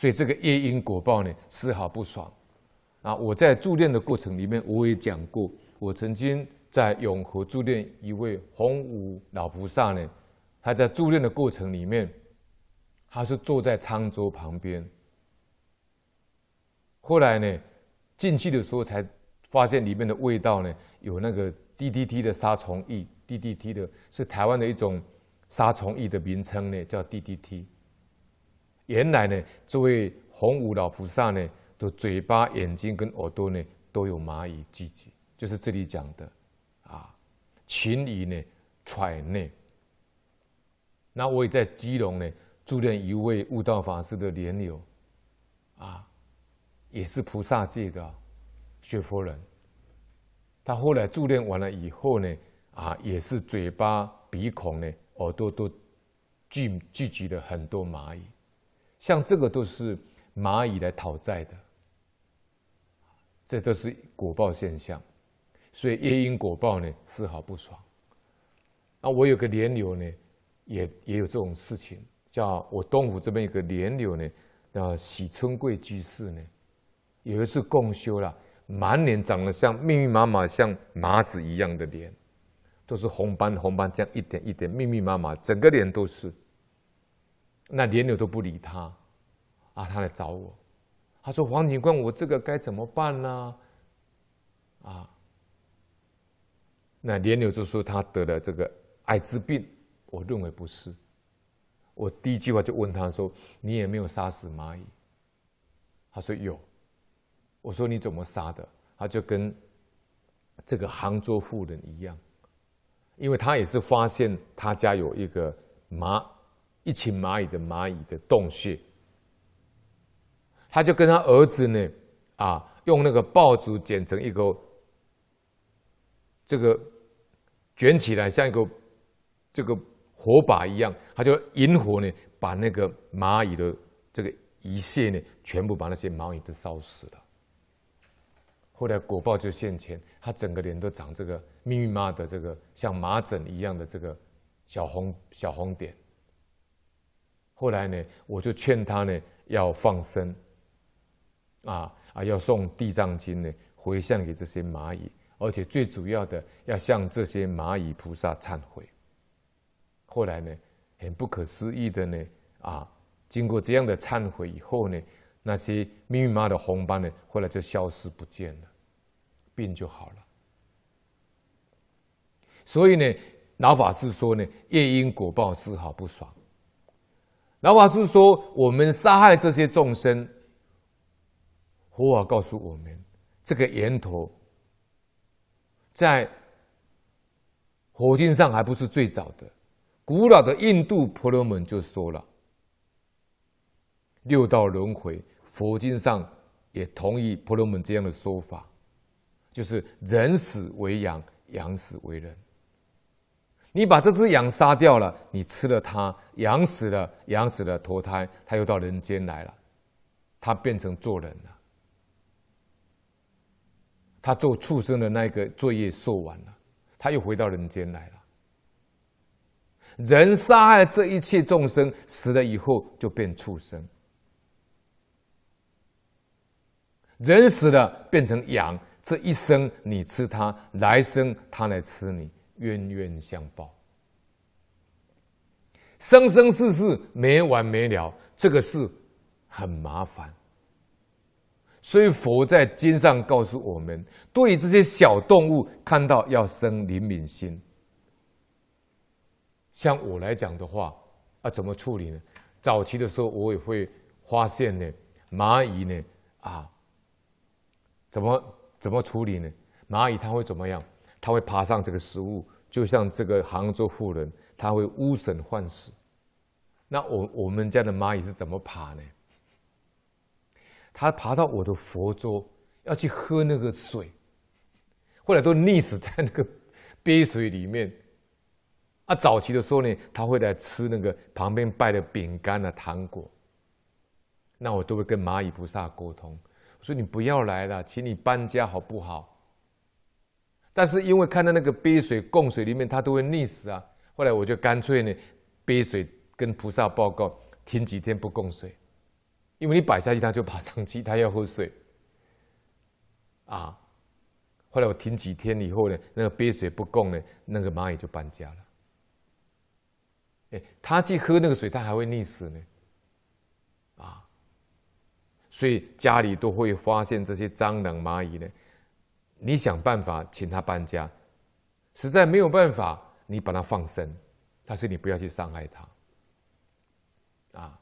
所以这个业因果报呢，丝毫不爽。啊，我在助念的过程里面，我也讲过，我曾经在永和助念一位洪武老菩萨呢，他在助念的过程里面，他是坐在餐桌旁边。后来呢，进去的时候才发现里面的味道呢，有那个 DDT 的杀虫液，DDT 的是台湾的一种杀虫液的名称呢，叫 DDT。原来呢，这位洪武老菩萨呢。的嘴巴、眼睛跟耳朵呢，都有蚂蚁聚集，就是这里讲的啊，群蚁呢揣内。那我也在基隆呢，助念一位悟道法师的莲友，啊，也是菩萨界的学佛人。他后来助念完了以后呢，啊，也是嘴巴、鼻孔呢、耳朵都聚聚集了很多蚂蚁，像这个都是蚂蚁来讨债的。这都是果报现象，所以业因果报呢丝毫不爽。那我有个莲友呢，也也有这种事情，叫我东湖这边有个莲友呢，叫喜春贵居士呢，有一次共修了，满脸长得像密密麻麻像麻子一样的脸，都是红斑红斑，这样一点一点密密麻麻，整个脸都是。那莲柳都不理他，啊，他来找我。他说：“黄警官，我这个该怎么办呢？”啊，那莲柳就说他得了这个艾滋病，我认为不是。我第一句话就问他说：“你也没有杀死蚂蚁？”他说：“有。”我说：“你怎么杀的？”他就跟这个杭州妇人一样，因为他也是发现他家有一个蚂一群蚂蚁的蚂蚁的洞穴。他就跟他儿子呢，啊，用那个爆竹剪成一个这个卷起来像一个这个火把一样，他就引火呢，把那个蚂蚁的这个遗屑呢，全部把那些蚂蚁都烧死了。后来果报就现前，他整个脸都长这个密密麻麻的这个像麻疹一样的这个小红小红点。后来呢，我就劝他呢要放生。啊啊！要送《地藏经》呢，回向给这些蚂蚁，而且最主要的要向这些蚂蚁菩萨忏悔。后来呢，很不可思议的呢，啊，经过这样的忏悔以后呢，那些密密麻麻的红斑呢，后来就消失不见了，病就好了。所以呢，老法师说呢，业因果报丝毫不爽。老法师说，我们杀害这些众生。佛法告诉我们，这个源头在佛经上还不是最早的，古老的印度婆罗门就说了六道轮回。佛经上也同意婆罗门这样的说法，就是人死为羊，羊死为人。你把这只羊杀掉了，你吃了它，羊死了，羊死了投胎，它又到人间来了，它变成做人了。他做畜生的那个罪业受完了，他又回到人间来了。人杀害这一切众生，死了以后就变畜生。人死了变成羊，这一生你吃它，来生它来吃你，冤冤相报，生生世世没完没了，这个是很麻烦。所以佛在经上告诉我们，对于这些小动物，看到要生怜悯心。像我来讲的话，啊，怎么处理呢？早期的时候，我也会发现呢，蚂蚁呢，啊，怎么怎么处理呢？蚂蚁它会怎么样？它会爬上这个食物，就像这个杭州妇人，它会污损秽死。那我我们家的蚂蚁是怎么爬呢？他爬到我的佛桌，要去喝那个水，后来都溺死在那个杯水里面。啊，早期的时候呢，他会来吃那个旁边摆的饼干啊、糖果。那我都会跟蚂蚁菩萨沟通，我说你不要来了，请你搬家好不好？但是因为看到那个杯水供水里面，他都会溺死啊。后来我就干脆呢，杯水跟菩萨报告，停几天不供水。因为你摆下去，它就爬上去，它要喝水。啊，后来我停几天以后呢，那个杯水不供呢，那个蚂蚁就搬家了。哎，它去喝那个水，它还会溺死呢。啊，所以家里都会发现这些蟑螂、蚂蚁呢。你想办法请他搬家，实在没有办法，你把它放生，但是你不要去伤害他。啊。